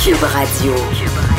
Cube Radio.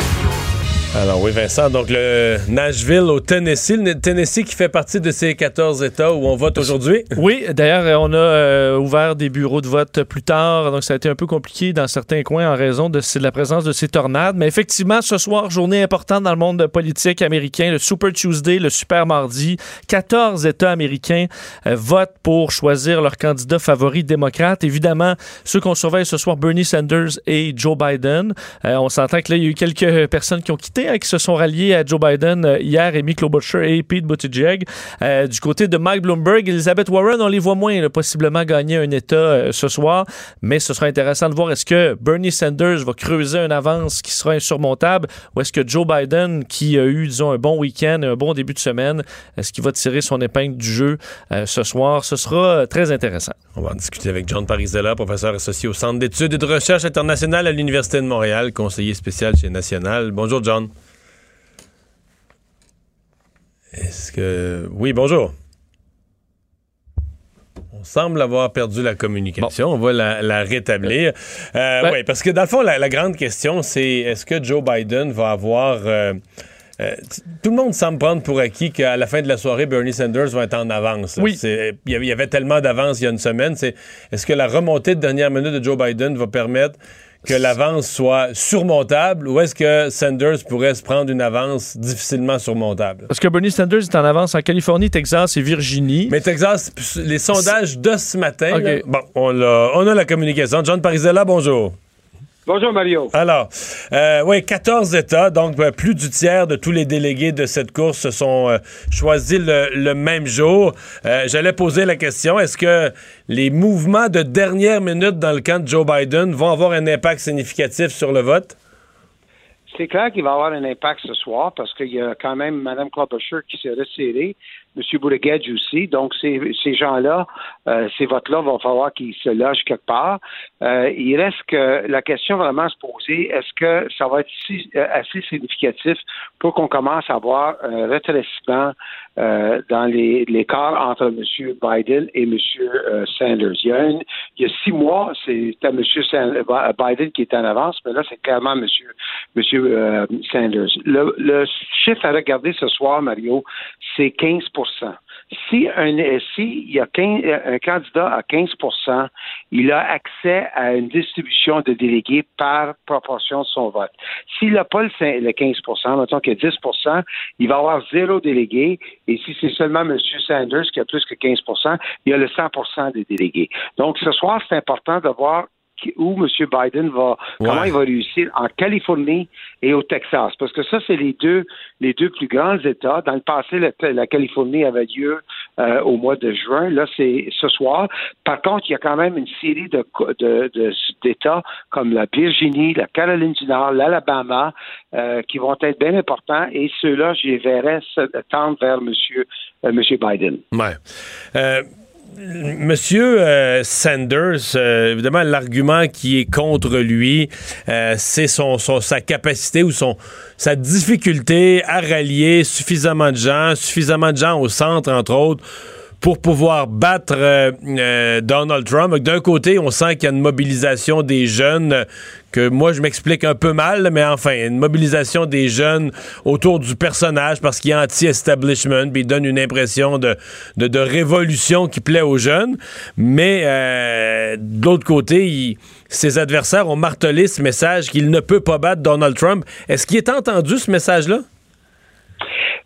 Alors oui, Vincent, donc le Nashville au Tennessee, le Tennessee qui fait partie de ces 14 États où on vote aujourd'hui. Oui, d'ailleurs, on a euh, ouvert des bureaux de vote plus tard, donc ça a été un peu compliqué dans certains coins en raison de, la présence de ces tornades. Mais effectivement, ce soir, journée importante dans le monde politique américain, le Super Tuesday, le Super Mardi. 14 États américains euh, votent pour choisir leur candidat favori démocrate. Évidemment, ceux qu'on surveille ce soir, Bernie Sanders et Joe Biden. Euh, on s'entend que là, il y a eu quelques personnes qui ont quitté Qui se sont ralliés à Joe Biden euh, hier, Amy Klobuchar et Pete Buttigieg. Euh, du côté de Mike Bloomberg, Elizabeth Warren, on les voit moins possiblement gagner un État euh, ce soir, mais ce sera intéressant de voir est-ce que Bernie Sanders va creuser une avance qui sera insurmontable ou est-ce que Joe Biden, qui a eu, disons, un bon week-end, un bon début de semaine, est-ce qu'il va tirer son épingle du jeu ce soir? Ce sera très intéressant. On va en discuter avec John Parizella, professeur associé au Centre d'études et de recherche internationale à l'Université de Montréal, conseiller spécial chez National. Bonjour, John. Est-ce que. Oui, bonjour. On semble avoir perdu la communication. On va la, rétablir. Euh, oui, parce que dans le fond, la, grande question, c'est est-ce que Joe Biden va avoir. Euh, euh, tout le monde semble prendre pour acquis qu'à la fin de la soirée, Bernie Sanders va être en avance. Oui. Il y avait tellement d'avance il y a une semaine. Est-ce que la remontée de dernière minute de Joe Biden va permettre que l'avance soit surmontable ou est-ce que Sanders pourrait se prendre une avance difficilement surmontable? Parce que Bernie Sanders est en avance en Californie, Texas et Virginie. Mais Texas, les sondages de ce matin, bon, on a, on a la communication. John Parizella, bonjour. Bonjour Mario. Alors, euh, oui, 14 États, donc euh, plus du tiers de tous les délégués de cette course se sont euh, choisis le, même jour. Euh, j'allais poser la question, est-ce que les mouvements de dernière minute dans le camp de Joe Biden vont avoir un impact significatif sur le vote? C'est clair qu'il va avoir un impact ce soir parce qu'il y a quand même Mme Klobuchar qui s'est resserrée. M. Buttigieg aussi. Donc, ces, ces gens-là, euh, ces votes-là, vont falloir qu'ils se logent quelque part. Euh, il reste que la question vraiment à se poser, est-ce que ça va être euh, assez significatif pour qu'on commence à voir un rétrécissement euh, dans l'écart entre M. Biden et M. Euh, Sanders? Il y, a il y a six mois, c'était M. Biden qui était en avance, mais là, c'est clairement M. Monsieur, Sanders. Le, le chiffre à regarder ce soir, Mario, c'est 15 si un si il y a un candidat à 15% il a accès à une distribution de délégués par proportion de son vote. S'il n'a pas le, 15 mettons qu'il y a 10% il va avoir zéro délégué. Et si c'est seulement M. Sanders qui a plus que 15% il y a le 100% des délégués. Donc, ce soir, c'est important de voir où M. Biden va, comment il va réussir en Californie et au Texas. Parce que ça, c'est les deux, les deux plus grands États. Dans le passé, la, Californie avait lieu euh, au mois de juin. Là, c'est ce soir. Par contre, il y a quand même une série de, d'États comme la Virginie, la Caroline du Nord, l'Alabama, euh, qui vont être bien importants. Et ceux-là, je les verrais tendre vers M. Monsieur, euh, monsieur Biden. Ouais. Monsieur euh, Sanders, euh, évidemment, l'argument qui est contre lui, euh, c'est sa capacité ou son, sa difficulté à rallier suffisamment de gens, suffisamment de gens au centre, entre autres, pour pouvoir battre Donald Trump. D'un côté, on sent qu'il y a une mobilisation des jeunes que moi je m'explique un peu mal, mais enfin, une mobilisation des jeunes autour du personnage parce qu'il est anti-establishment, puis il donne une impression de, de, révolution qui plaît aux jeunes. Mais euh, de l'autre côté, ses adversaires ont martelé ce message qu'il ne peut pas battre Donald Trump. Est-ce qu'il est entendu ce message-là?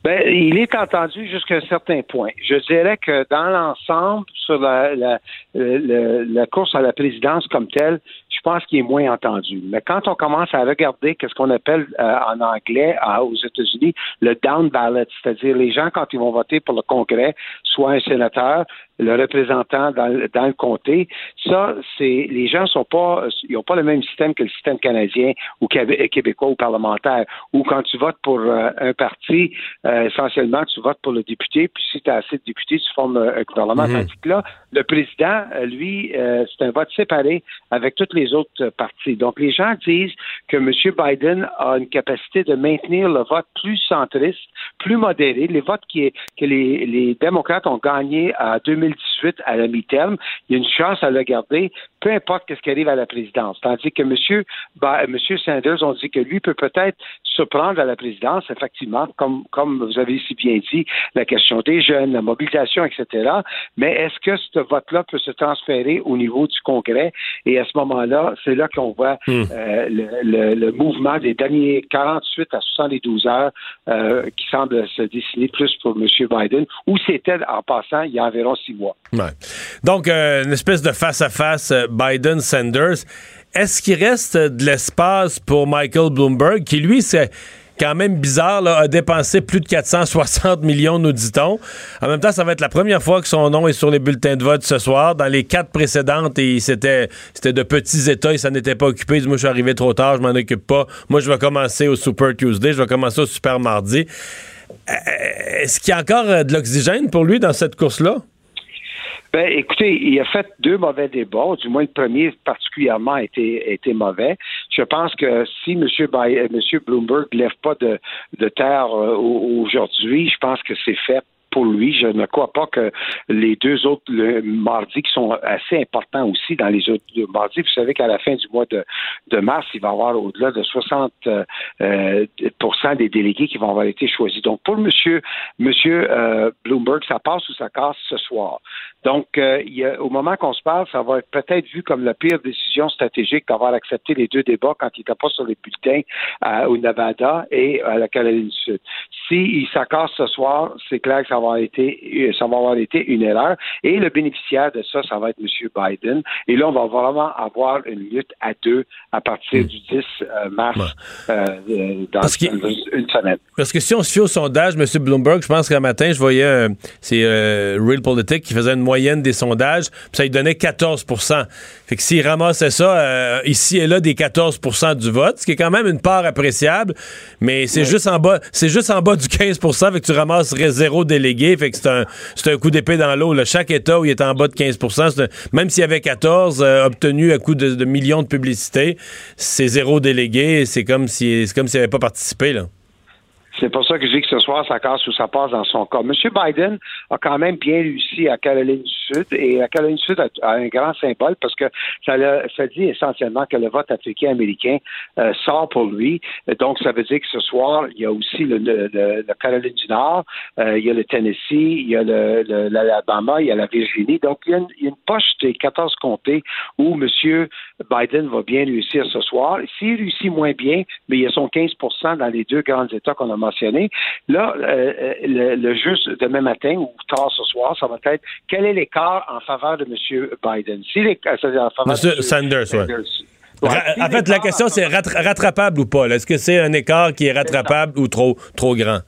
Ben, il est entendu jusqu'à un certain point. Je dirais que dans l'ensemble, sur la, course à la présidence comme telle, je pense qu'il est moins entendu. Mais quand on commence à regarder qu'est-ce qu'on appelle euh, en anglais aux États-Unis le down ballot, c'est-à-dire les gens quand ils vont voter pour le Congrès, soit un sénateur, le représentant dans, le comté, ça, c'est les gens sont pas, ils n'ont pas le même système que le système canadien ou québécois ou parlementaire. Ou quand tu votes pour euh, un parti, euh, essentiellement, tu votes pour le député, puis si tu as assez de députés, tu formes un gouvernement. Mhm. là, le président, lui, c'est un vote séparé avec toutes les autres parties. Donc, les gens disent que M. Biden a une capacité de maintenir le vote plus centriste, plus modéré. Les votes qui, que les, les démocrates ont gagnés en 2018 à la mi-terme, il y a une chance à le garder, peu importe ce qui arrive à la présidence. Tandis que M. Monsieur Sanders, on dit que lui peut peut-être se prendre à la présidence, effectivement, comme, comme vous avez si bien dit, la question des jeunes, la mobilisation, etc. Mais est-ce que ce vote-là peut se transférer au niveau du Congrès? Et à ce moment-là, c'est là qu'on voit hmm. euh, le, mouvement des derniers 48 à 72 heures euh, qui semble se dessiner plus pour M. Biden, où c'était en passant il y a environ six Donc, euh, une espèce de face-à-face Biden-Sanders. Est-ce qu'il reste de l'espace pour Michael Bloomberg, qui lui, c'est quand même bizarre, a dépensé plus de 460 millions, nous dit-on. En même temps, ça va être la première fois que son nom est sur les bulletins de vote ce soir. Dans les quatre précédentes, c'était, c'était de petits États, il s'en pas occupé. Moi, je suis arrivé trop tard, je m'en occupe pas. Moi, je vais commencer au Super Tuesday, je vais commencer au Super Mardi. Euh, est-ce qu'il y a encore euh, de l'oxygène pour lui dans cette course-là? Ben, écoutez, il a fait deux mauvais débats, du moins le premier particulièrement a été, mauvais. Je pense que si M. Monsieur Bloomberg ne lève pas de, de terre euh, aujourd'hui, je pense que c'est fait pour lui. Je ne crois pas que les deux autres le, mardis qui sont assez importants aussi dans les autres mardis. Vous savez qu'à la fin du mois de, mars, il va y avoir au-delà de 60 euh, des délégués qui vont avoir été choisis. Donc pour Monsieur euh, Bloomberg, ça passe ou ça casse ce soir. Donc, euh, au moment qu'on se parle, ça va être peut-être vu comme la pire décision stratégique d'avoir accepté les deux débats quand il n'était pas sur les bulletins au Nevada et à la Caroline du Sud. S'il s'accasse ce soir, c'est clair que ça va, été, ça va avoir été une erreur. Et le bénéficiaire de ça, ça va être M. Biden. Et là, on va vraiment avoir une lutte à deux à partir hmm. du 10 euh, mars euh, dans une semaine. Parce que si on se fie au sondage, M. Bloomberg, je pense qu'un matin, je voyais, c'est Real Politics qui faisait une moyenne des sondages, puis ça lui donnait 14% Fait que s'il ramassait ça euh, ici et là des 14% du vote, ce qui est quand même une part appréciable, mais c'est juste en bas, c'est juste en bas du 15 fait que tu ramasserais zéro délégué, c'est un, un coup d'épée dans l'eau. Chaque État où il est en bas de 15% même s'il y avait 14 euh, obtenus à coup de, millions de publicité, c'est zéro délégué, c'est comme si c'est n'avait pas participé. C'est pour ça que je dis que ce soir, ça casse ou ça passe dans son cas. M. Biden a quand même bien réussi à Caroline du Sud et la Caroline du Sud a, un grand symbole parce que ça, ça dit essentiellement que le vote africain-américain euh, sort pour lui. Donc, ça veut dire que ce soir, il y a aussi le, le, Caroline du Nord, euh, il y a le Tennessee, il y a l'Alabama, il y a la Virginie. Donc, il y a une, une poche des 14 comtés où M. Biden va bien réussir ce soir. S'il réussit moins bien, mais il y a son 15 dans les deux grands États qu'on a mentionné. Là, euh, euh, le, le juste demain matin ou tard ce soir, ça va être quel est l'écart en faveur de M. Biden? Si les, en faveur M. Sanders, oui. en fait, la question, c'est rattrapable ou pas? Est-ce que c'est un écart qui est rattrapable ou trop, trop grand?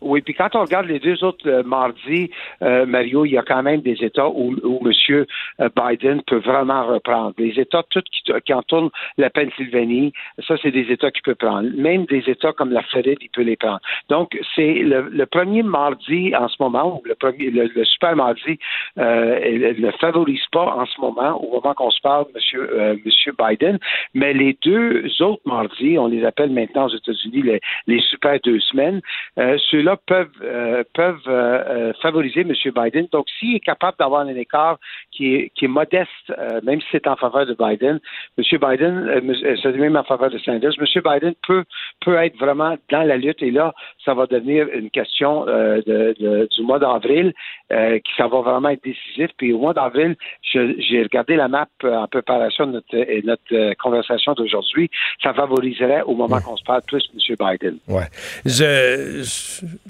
Oui, puis quand on regarde les deux autres euh, mardis, euh, Mario, il y a quand même des États où, M. Euh, Biden peut vraiment reprendre. Les États tout qui, entourent la Pennsylvanie, ça, c'est des États qu'il peut prendre. Même des États comme la Floride, il peut les prendre. Donc, c'est le, premier mardi en ce moment, ou le premier, le, super mardi, euh, ne favorise pas en ce moment, au moment qu'on se parle, M. Monsieur, Biden, mais les deux autres mardis, on les appelle maintenant aux États-Unis les, super deux semaines, peuvent, euh, peuvent euh, euh, favoriser M. Biden. Donc, s'il est capable d'avoir un écart qui est, qui est modeste, même si c'est en faveur de Biden, M. Biden, c'est même en faveur de Sanders, M. Biden peut, peut être vraiment dans la lutte et là, ça va devenir une question de, du mois d'avril qui ça va vraiment être décisif. Puis au mois d'avril, j'ai regardé la map en préparation de notre, notre conversation d'aujourd'hui. Ça favoriserait au moment qu'on se parle plus M. Biden. Ouais. je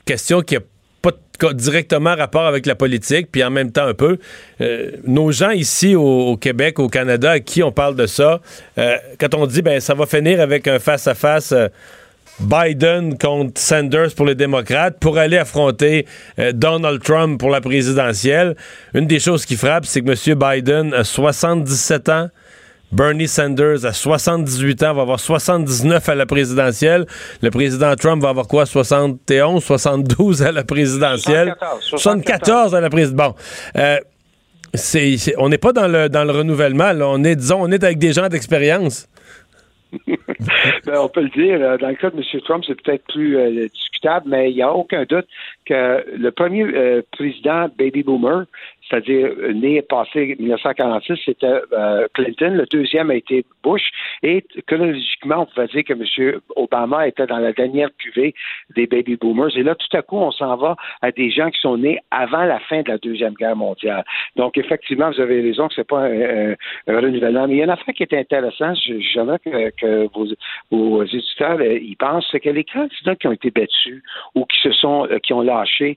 question qui n'a pas directement rapport avec la politique, puis en même temps un peu. Euh, nos gens ici au, Québec, au Canada, à qui on parle de ça, euh, quand on dit ben ça va finir avec un face-à-face euh, Biden contre Sanders pour les démocrates pour aller affronter Donald Trump pour la présidentielle, une des choses qui frappe, c'est que M. Biden a 77 ans. Bernie Sanders à 78 ans va avoir 79 à la présidentielle. Le président Trump va avoir quoi? 71, 72 à la présidentielle? 74, à la présidentielle. Bon. Euh, on n'est pas dans le, dans le renouvellement. On est, disons, on est avec des gens d'expérience. Ben, on peut le dire. Dans le cas de M. Trump, c'est peut-être plus mais il n'y a aucun doute que le premier président baby boomer, c'est-à-dire né et passé 1946, c'était euh, Clinton. Le deuxième a été Bush. Et chronologiquement, on pouvait dire que M. Obama était dans la dernière cuvée des baby boomers. Et là, tout à coup, on s'en va à des gens qui sont nés avant la fin de la Deuxième Guerre mondiale. Donc, effectivement, vous avez raison que c'est pas un, renouvellement. Mais il y a une affaire qui est intéressante, j'aimerais que, que vos, vos éditeurs euh, y pensent, c'est que les candidats qui ont été battus ou qui se sont, euh, qui ont lâché,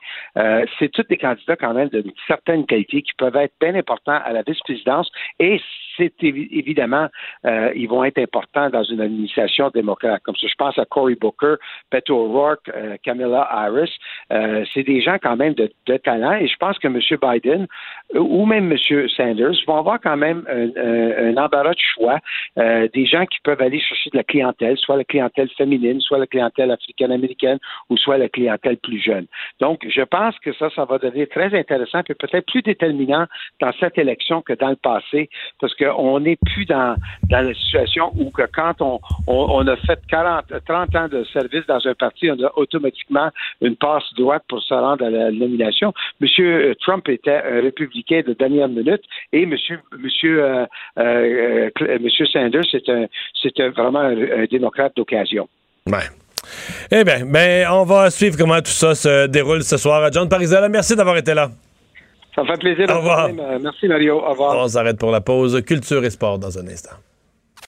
c'est tous des candidats quand même d'une certaine qualité qui peuvent être bien importants à la vice-présidence et c'est évidemment, euh, ils vont être importants dans une administration démocrate. Comme ça, je pense à Cory Booker, Beto O'Rourke, euh, Camilla Harris. Euh, c'est des gens quand même de, talent et je pense que M. Biden ou même M. Sanders vont avoir quand même un, embarras de choix. des gens qui peuvent aller chercher de la clientèle, soit la clientèle féminine, soit la clientèle africaine-américaine ou soit la clientèle plus jeune. Donc, je pense que ça, ça va devenir très intéressant et peut-être plus déterminant dans cette élection que dans le passé parce qu'on n'est plus dans, la situation où que quand on, a fait 40, 30 ans de service dans un parti, on a automatiquement une passe droite pour se rendre à la nomination. Monsieur Trump était un républicain de dernière minute et Monsieur, Monsieur, euh, euh, Monsieur Sanders, c'est vraiment un, démocrate d'occasion. Ouais. Eh bien, ben, on va suivre comment tout ça se déroule ce soir. John Parizella, merci d'avoir été là. Ça me fait plaisir. Au revoir. Merci Mario. Au revoir. On s'arrête pour la pause. Culture et sport dans un instant.